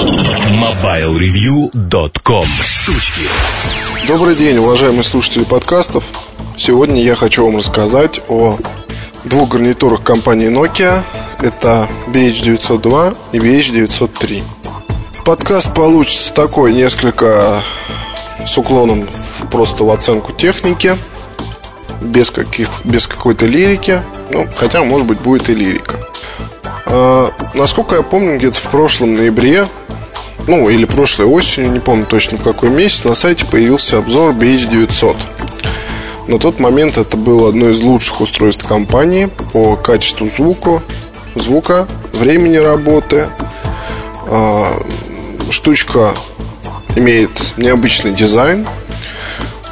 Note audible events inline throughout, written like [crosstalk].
MobileReview.com Штучки Добрый день, уважаемые слушатели подкастов. Сегодня я хочу вам рассказать о двух гарнитурах компании Nokia. Это BH902 и BH903. Подкаст получится такой, несколько с уклоном в, просто в оценку техники, без, каких, без какой-то лирики. Ну, хотя, может быть, будет и лирика. А, насколько я помню, где-то в прошлом ноябре, ну, или прошлой осенью, не помню точно в какой месяц, на сайте появился обзор BH900. На тот момент это было одно из лучших устройств компании по качеству звука, звука, времени работы. А, штучка имеет необычный дизайн.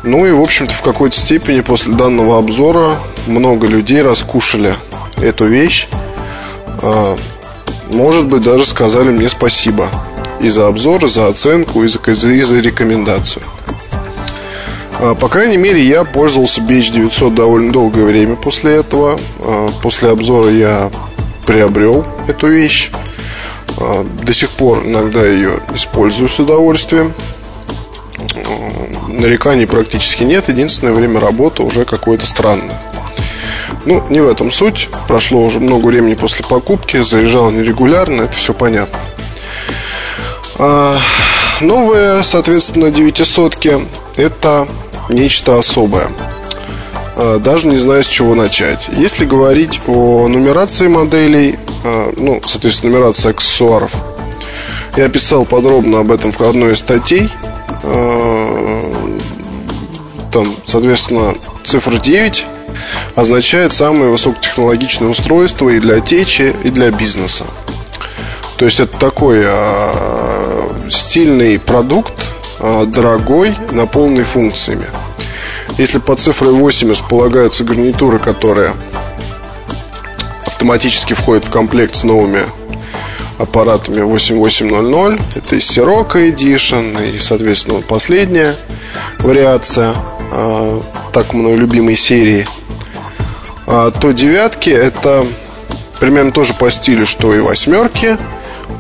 Ну и, в общем-то, в какой-то степени после данного обзора много людей раскушали эту вещь а, может быть, даже сказали мне спасибо и за обзор, и за оценку, и за, и за рекомендацию. А, по крайней мере, я пользовался BH900 довольно долгое время после этого. А, после обзора я приобрел эту вещь. До сих пор иногда ее использую с удовольствием. Нареканий практически нет. Единственное время работы уже какое-то странное. Ну, не в этом суть. Прошло уже много времени после покупки, заряжал нерегулярно, это все понятно. А, новые, соответственно, 900 это нечто особое. А, даже не знаю, с чего начать. Если говорить о нумерации моделей, а, ну, соответственно, нумерации аксессуаров, я писал подробно об этом в одной из статей. Там, соответственно, цифра 9 означает самое высокотехнологичное устройство и для течи, и для бизнеса. То есть это такой э, стильный продукт, э, дорогой, наполненный функциями. Если под цифрой 8 располагаются гарнитуры, которые автоматически входят в комплект с новыми аппаратами 8800, это и Sirocco Edition, и, соответственно, последняя вариация э, так мной любимой серии – а, то девятки это примерно тоже по стилю, что и восьмерки,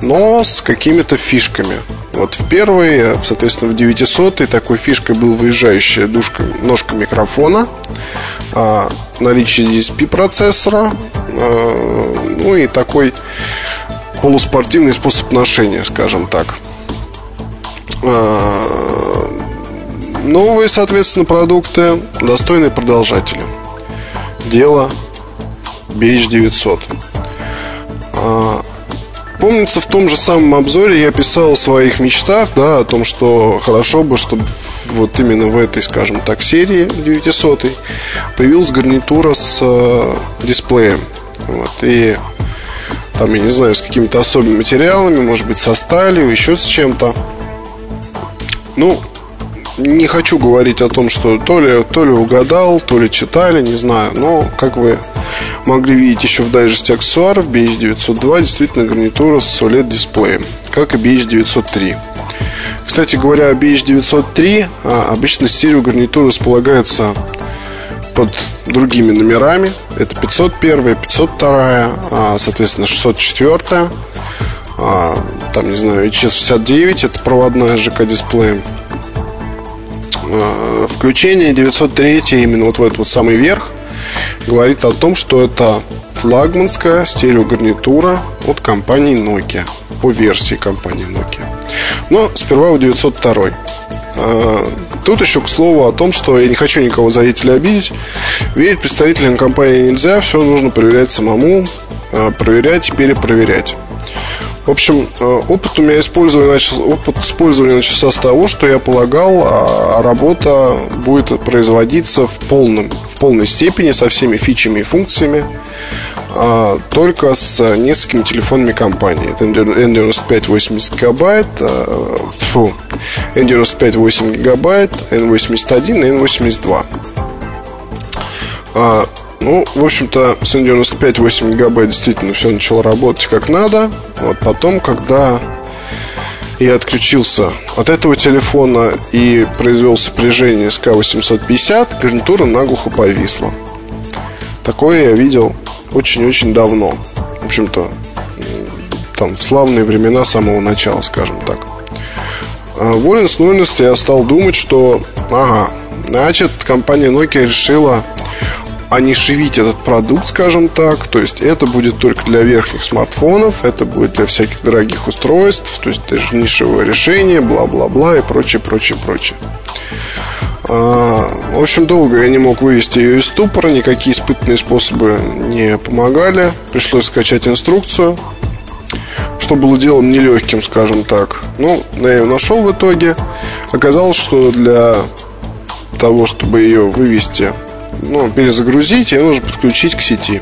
но с какими-то фишками. Вот в первой, соответственно, в 900 такой фишкой был выезжающая душка, ножка микрофона, а, наличие DSP процессора, а, ну и такой полуспортивный способ ношения, скажем так. А, новые, соответственно, продукты, достойные продолжатели дело BH900. А, помнится, в том же самом обзоре я писал о своих мечтах, да, о том, что хорошо бы, чтобы вот именно в этой, скажем так, серии 900 появилась гарнитура с э, дисплеем. Вот, и там, я не знаю, с какими-то особыми материалами, может быть, со сталью, еще с чем-то. Ну, не хочу говорить о том, что то ли, то ли угадал, то ли читали, не знаю. Но, как вы могли видеть еще в дайджесте аксессуаров, BH902 действительно гарнитура с OLED-дисплеем, как и BH903. Кстати говоря, BH903 а, обычно стереогарнитура располагается под другими номерами. Это 501, 502, а, соответственно, 604. А, там, не знаю, HS69, это проводная ЖК-дисплеем. Э, включение 903 именно вот в этот вот самый верх говорит о том, что это флагманская стереогарнитура от компании Nokia по версии компании Nokia. Но сперва у 902. Э, тут еще к слову о том, что я не хочу никого зрителя обидеть. Верить представителям компании нельзя, все нужно проверять самому, э, проверять и перепроверять. В общем, э, опыт у меня использования, опыт использования начался с того, что я полагал, а работа будет производиться в, полном, в полной степени со всеми фичами и функциями а, только с несколькими телефонами компании. Это N95 80 гигабайт, а, фу, N95 8 гигабайт, N81 и N82. Ну, в общем-то, с N95 8 гигабайт действительно все начало работать как надо. Вот потом, когда я отключился от этого телефона и произвел сопряжение с К850, гарнитура наглухо повисла. Такое я видел очень-очень давно. В общем-то, там, в славные времена самого начала, скажем так. А, волен с я стал думать, что, ага, значит, компания Nokia решила анишевить этот продукт, скажем так. То есть это будет только для верхних смартфонов, это будет для всяких дорогих устройств, то есть это же нишевое решение, бла-бла-бла и прочее, прочее, прочее. А, в общем, долго я не мог вывести ее из ступора, никакие испытанные способы не помогали. Пришлось скачать инструкцию, что было делом нелегким, скажем так. Ну, я ее нашел в итоге. Оказалось, что для того, чтобы ее вывести, ну, перезагрузить, ее нужно подключить к сети.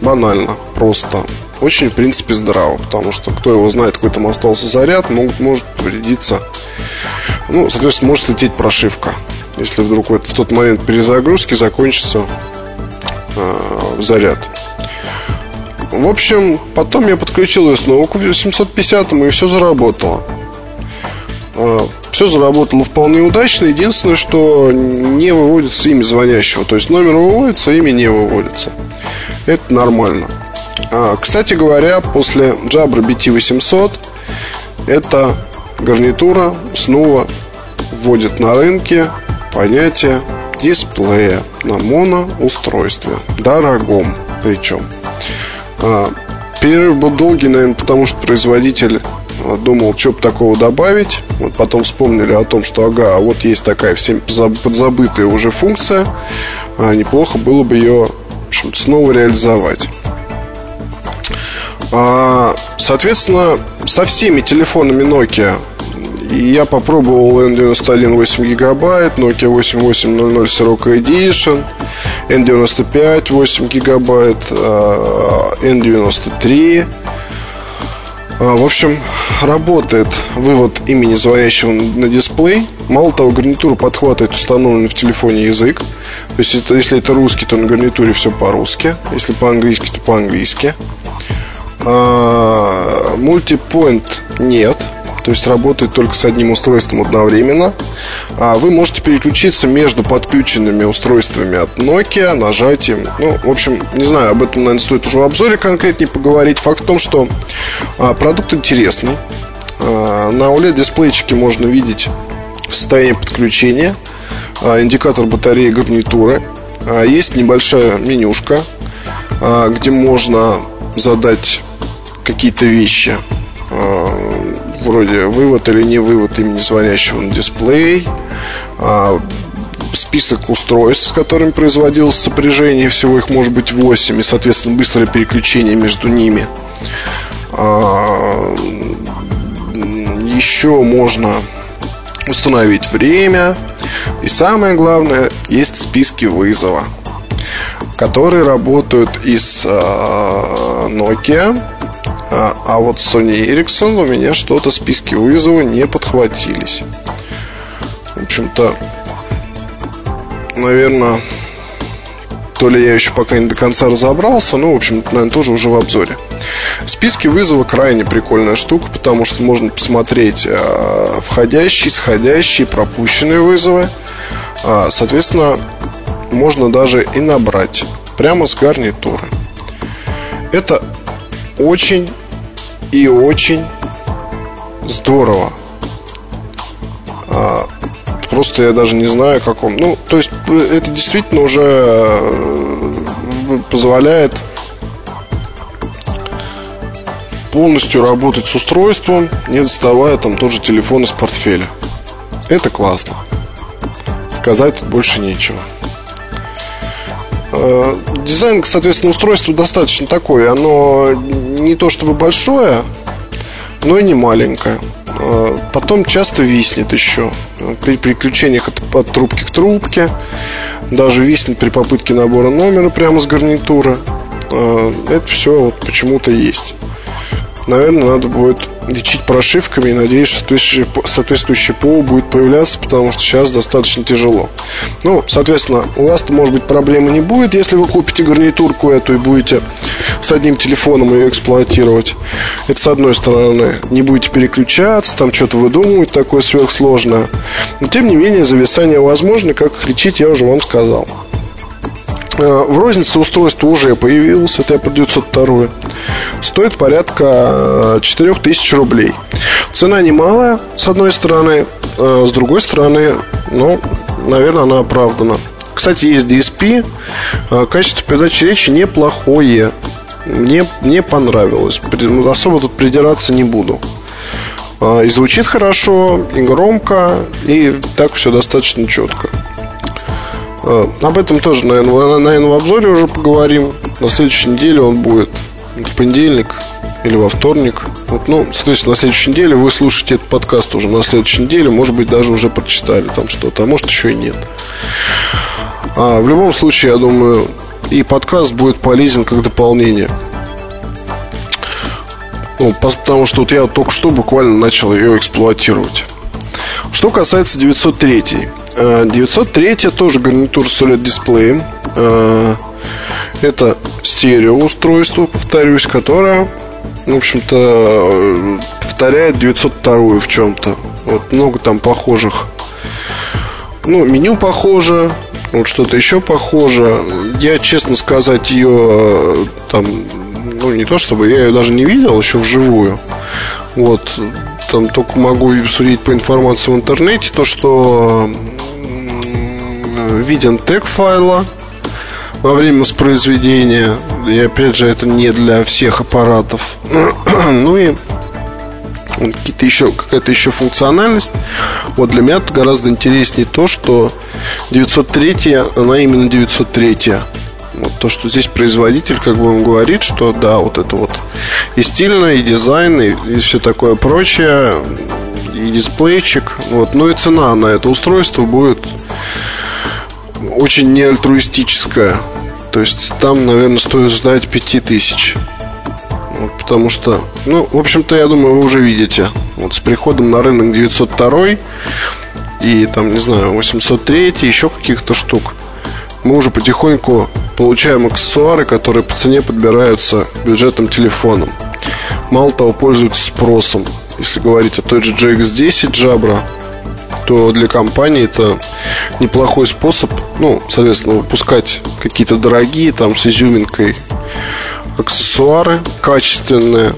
Банально, просто. Очень, в принципе, здраво, потому что кто его знает, какой там остался заряд, могут, может повредиться. Ну, соответственно, может слететь прошивка если вдруг в тот момент перезагрузки закончится э, заряд. В общем, потом я подключил ее снова к 750 и все заработало. Все заработало вполне удачно. Единственное, что не выводится имя звонящего. То есть номер выводится, имя не выводится. Это нормально. А, кстати говоря, после Jabra BT800 эта гарнитура снова вводит на рынке понятие дисплея на моноустройстве. Дорогом причем. А, перерыв был долгий, наверное, потому что производитель думал, что бы такого добавить. Вот потом вспомнили о том, что ага, а вот есть такая всем подзабытая уже функция. А неплохо было бы ее снова реализовать. А, соответственно, со всеми телефонами Nokia я попробовал N91 8 гигабайт, Nokia 8800 Sirocco Edition, N95 8 гигабайт, N93. В общем, работает вывод имени звонящего на дисплей. Мало того, гарнитура подхватывает установленный в телефоне язык. То есть, если это русский, то на гарнитуре все по-русски. Если по-английски, то по-английски. Мультипоинт нет. То есть работает только с одним устройством одновременно. А вы можете переключиться между подключенными устройствами от Nokia нажатием. Ну, в общем, не знаю, об этом, наверное, стоит уже в обзоре конкретнее поговорить. Факт в том, что а, продукт интересный. А, на OLED-дисплейчике можно видеть состояние подключения, а, индикатор батареи гарнитуры. Есть небольшая менюшка, где можно задать какие-то вещи вроде вывод или не вывод имени звонящего на дисплей, а, список устройств, с которыми производилось сопряжение, всего их может быть 8, и, соответственно, быстрое переключение между ними. А, еще можно установить время. И самое главное, есть списки вызова, которые работают из а, Nokia а, а вот Sony Ericsson у меня что-то списки вызова не подхватились. В общем-то, наверное, то ли я еще пока не до конца разобрался, но, в общем, наверное, тоже уже в обзоре. Списки вызова крайне прикольная штука, потому что можно посмотреть э, входящие, сходящие, пропущенные вызовы. А, соответственно, можно даже и набрать прямо с гарнитуры. Это очень и очень здорово. А, просто я даже не знаю, как он. Ну, то есть, это действительно уже э, позволяет полностью работать с устройством, не доставая там тот же телефон из портфеля. Это классно. Сказать тут больше нечего. Э, дизайн, соответственно, устройства достаточно такое. Оно не то чтобы большое, но и не маленькое. Э, потом часто виснет еще при переключениях от, от трубки к трубке. Даже виснет при попытке набора номера прямо с гарнитуры. Э, это все вот почему-то есть. Наверное, надо будет лечить прошивками и надеюсь, что соответствующий, соответствующий ПО будет появляться, потому что сейчас достаточно тяжело. Ну, соответственно, у вас-то, может быть, проблемы не будет, если вы купите гарнитурку эту и будете с одним телефоном ее эксплуатировать. Это с одной стороны. Не будете переключаться, там что-то выдумывать такое сверхсложное. Но, тем не менее, зависание возможно, как лечить я уже вам сказал. Э, в рознице устройство уже появилось, это AP902. Стоит порядка 4000 э, рублей. Цена немалая, с одной стороны. С другой стороны, ну, наверное, она оправдана. Кстати, есть DSP. Качество передачи речи неплохое. Мне, мне понравилось. Ну, особо тут придираться не буду. И звучит хорошо, и громко, и так все достаточно четко. А, об этом тоже, наверное, в обзоре уже поговорим. На следующей неделе он будет в понедельник или во вторник. Вот, ну, соответственно, на следующей неделе вы слушаете этот подкаст уже на следующей неделе. Может быть, даже уже прочитали там что-то, а может, еще и нет. А, в любом случае, я думаю, и подкаст будет полезен как дополнение ну, потому что вот я только что буквально начал ее эксплуатировать. Что касается 903. 903 э, тоже гарнитур с OLED-дисплеем. Э, это стереоустройство, повторюсь, которое, в общем-то, повторяет 902 в чем-то. Вот много там похожих. Ну, меню похоже, вот что-то еще похоже. Я, честно сказать, ее э, там ну, не то чтобы, я ее даже не видел еще вживую. Вот, там только могу судить по информации в интернете, то, что виден тег файла во время воспроизведения. И опять же, это не для всех аппаратов. [clears throat] ну и какие-то еще, какая-то еще функциональность. Вот для меня гораздо интереснее то, что 903, она именно 903. Вот то, что здесь производитель как бы вам говорит, что да, вот это вот и стильно, и дизайн, и, и все такое прочее, и дисплейчик. Вот. Ну и цена на это устройство будет очень неальтруистическая. То есть там, наверное, стоит ждать 5000. Вот, потому что, ну, в общем-то, я думаю, вы уже видите. Вот с приходом на рынок 902 и там, не знаю, 803, еще каких-то штук, мы уже потихоньку получаем аксессуары, которые по цене подбираются бюджетным телефоном. Мало того, пользуются спросом. Если говорить о той же GX10 Jabra, то для компании это неплохой способ, ну, соответственно, выпускать какие-то дорогие, там, с изюминкой аксессуары качественные,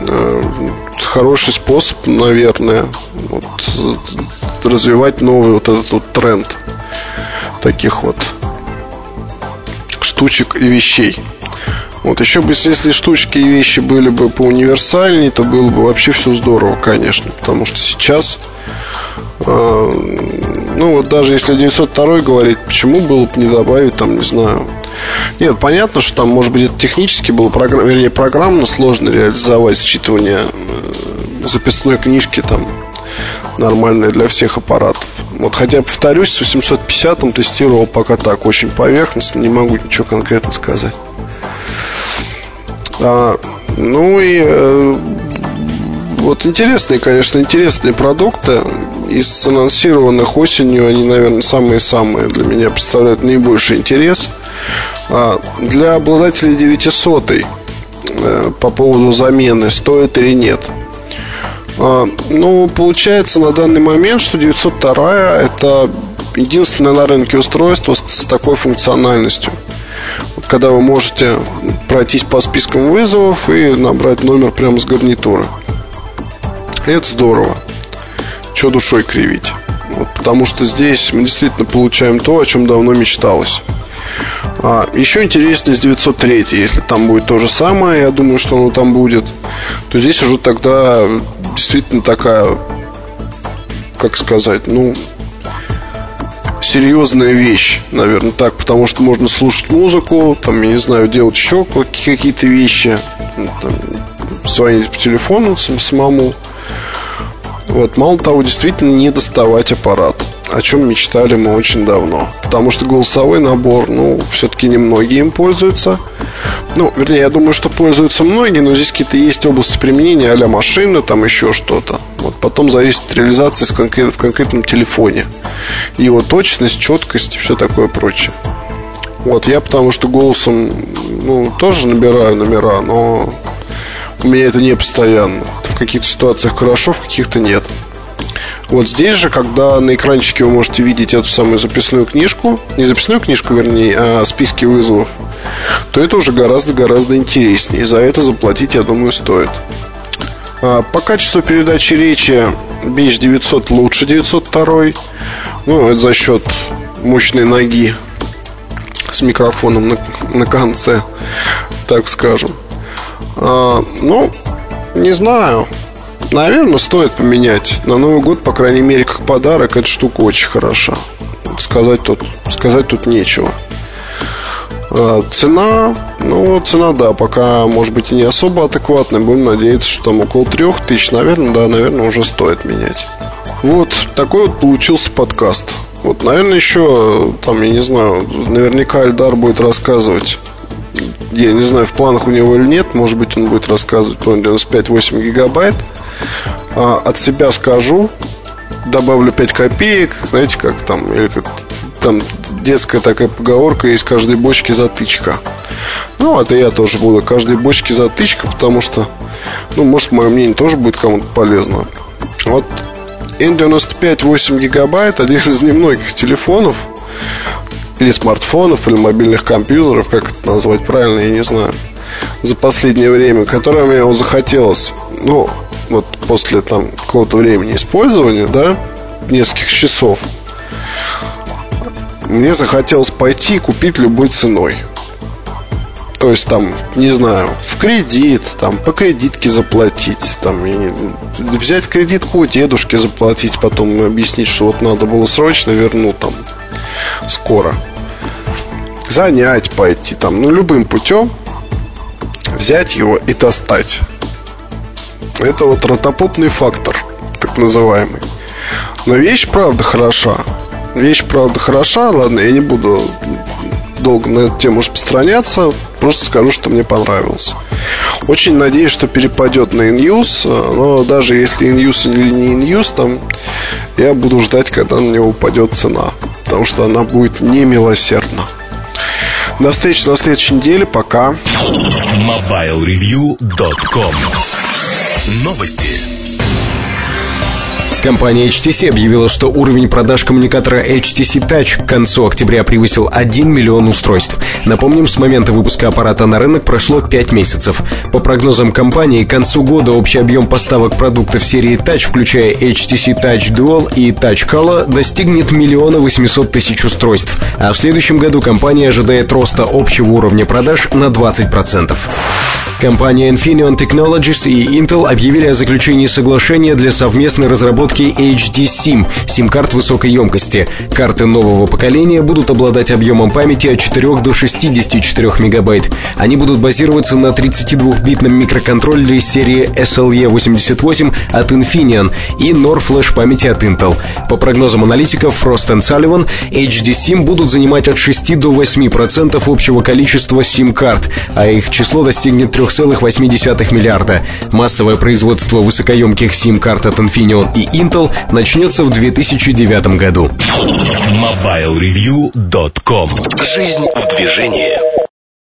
э, хороший способ, наверное, вот, развивать новый вот этот вот тренд таких вот штучек и вещей. Вот еще бы, если штучки и вещи были бы по универсальней, то было бы вообще все здорово, конечно. Потому что сейчас, ну вот даже если 902 говорить, почему было бы не добавить там, не знаю. Нет, понятно, что там, может быть, это технически было, программ, вернее, программно сложно реализовать считывание э, записной книжки там нормальное для всех аппаратов. Вот хотя, повторюсь, с 850 тестировал пока так, очень поверхностно, не могу ничего конкретно сказать. А, ну и э, вот интересные, конечно, интересные продукты. Из анонсированных осенью они, наверное, самые-самые для меня представляют наибольший интерес. А, для обладателей 900 э, по поводу замены стоит или нет – а, ну, получается на данный момент, что 902 это единственное на рынке устройство с такой функциональностью. Когда вы можете пройтись по спискам вызовов и набрать номер прямо с гарнитуры. это здорово. Че душой кривить. Вот, потому что здесь мы действительно получаем то, о чем давно мечталось. А, еще интереснее с 903, если там будет то же самое, я думаю, что оно там будет, то здесь уже тогда действительно такая, как сказать, ну, серьезная вещь, наверное, так, потому что можно слушать музыку, там, я не знаю, делать еще какие-то вещи, ну, там, звонить по телефону самому. Вот, мало того, действительно не доставать аппарат о чем мечтали мы очень давно. Потому что голосовой набор, ну, все-таки немногие им пользуются. Ну, вернее, я думаю, что пользуются многие, но здесь какие-то есть области применения, а машины, там еще что-то. Вот потом зависит от реализации с конкрет, в конкретном телефоне. Его точность, четкость и все такое прочее. Вот, я потому что голосом, ну, тоже набираю номера, но у меня это не постоянно. В каких-то ситуациях хорошо, в каких-то нет. Вот здесь же, когда на экранчике вы можете видеть эту самую записную книжку, не записную книжку, вернее, а списки вызовов, то это уже гораздо-гораздо интереснее. за это заплатить, я думаю, стоит. А, по качеству передачи речи BH900 лучше 902. Ну, это за счет мощной ноги с микрофоном на, на конце, так скажем. А, ну, не знаю. Наверное, стоит поменять. На Новый год, по крайней мере, как подарок, эта штука очень хороша. Сказать тут, сказать тут нечего. А, цена, ну, цена, да, пока, может быть, и не особо адекватная. Будем надеяться, что там около трех тысяч, наверное, да, наверное, уже стоит менять. Вот, такой вот получился подкаст. Вот, наверное, еще, там, я не знаю, наверняка Альдар будет рассказывать я не знаю, в планах у него или нет, может быть, он будет рассказывать про 95-8 гигабайт. А, от себя скажу, добавлю 5 копеек, знаете, как там, или как там детская такая поговорка, есть каждой бочке затычка. Ну, это я тоже буду каждой бочке затычка, потому что, ну, может, мое мнение тоже будет кому-то полезно. Вот N95 8 гигабайт, один из немногих телефонов, или смартфонов, или мобильных компьютеров, как это назвать правильно, я не знаю, за последнее время, которое мне вот захотелось, ну, вот после там какого-то времени использования, да, нескольких часов, мне захотелось пойти и купить любой ценой. То есть там, не знаю, в кредит, там по кредитке заплатить, там и взять кредитку у дедушки заплатить, потом объяснить, что вот надо было срочно вернуть там скоро. Занять пойти там, ну, любым путем взять его и достать. Это вот ротопопный фактор, так называемый. Но вещь, правда, хороша. Вещь, правда, хороша. Ладно, я не буду долго на эту тему распространяться. Просто скажу, что мне понравилось. Очень надеюсь, что перепадет на иньюз. Но даже если иньюз или не иньюз, там я буду ждать, когда на него упадет цена потому что она будет немилосердна. До встречи на следующей неделе. Пока. MobileReview.com Новости. Компания HTC объявила, что уровень продаж коммуникатора HTC Touch к концу октября превысил 1 миллион устройств. Напомним, с момента выпуска аппарата на рынок прошло 5 месяцев. По прогнозам компании, к концу года общий объем поставок продуктов серии Touch, включая HTC Touch Dual и Touch Color, достигнет миллиона 800 тысяч устройств. А в следующем году компания ожидает роста общего уровня продаж на 20%. Компания Infineon Technologies и Intel объявили о заключении соглашения для совместной разработки HD SIM, сим-карт высокой емкости. Карты нового поколения будут обладать объемом памяти от 4 до 64 мегабайт. Они будут базироваться на 32-битном микроконтроллере серии SLE88 от Infineon и NOR флеш памяти от Intel. По прогнозам аналитиков Frost Sullivan, HD SIM будут занимать от 6 до 8% общего количества SIM-карт, а их число достигнет 3 3,8 миллиарда. Массовое производство высокоемких сим-карт от Infineon и Intel начнется в 2009 году. MobileReview.com Жизнь в движении.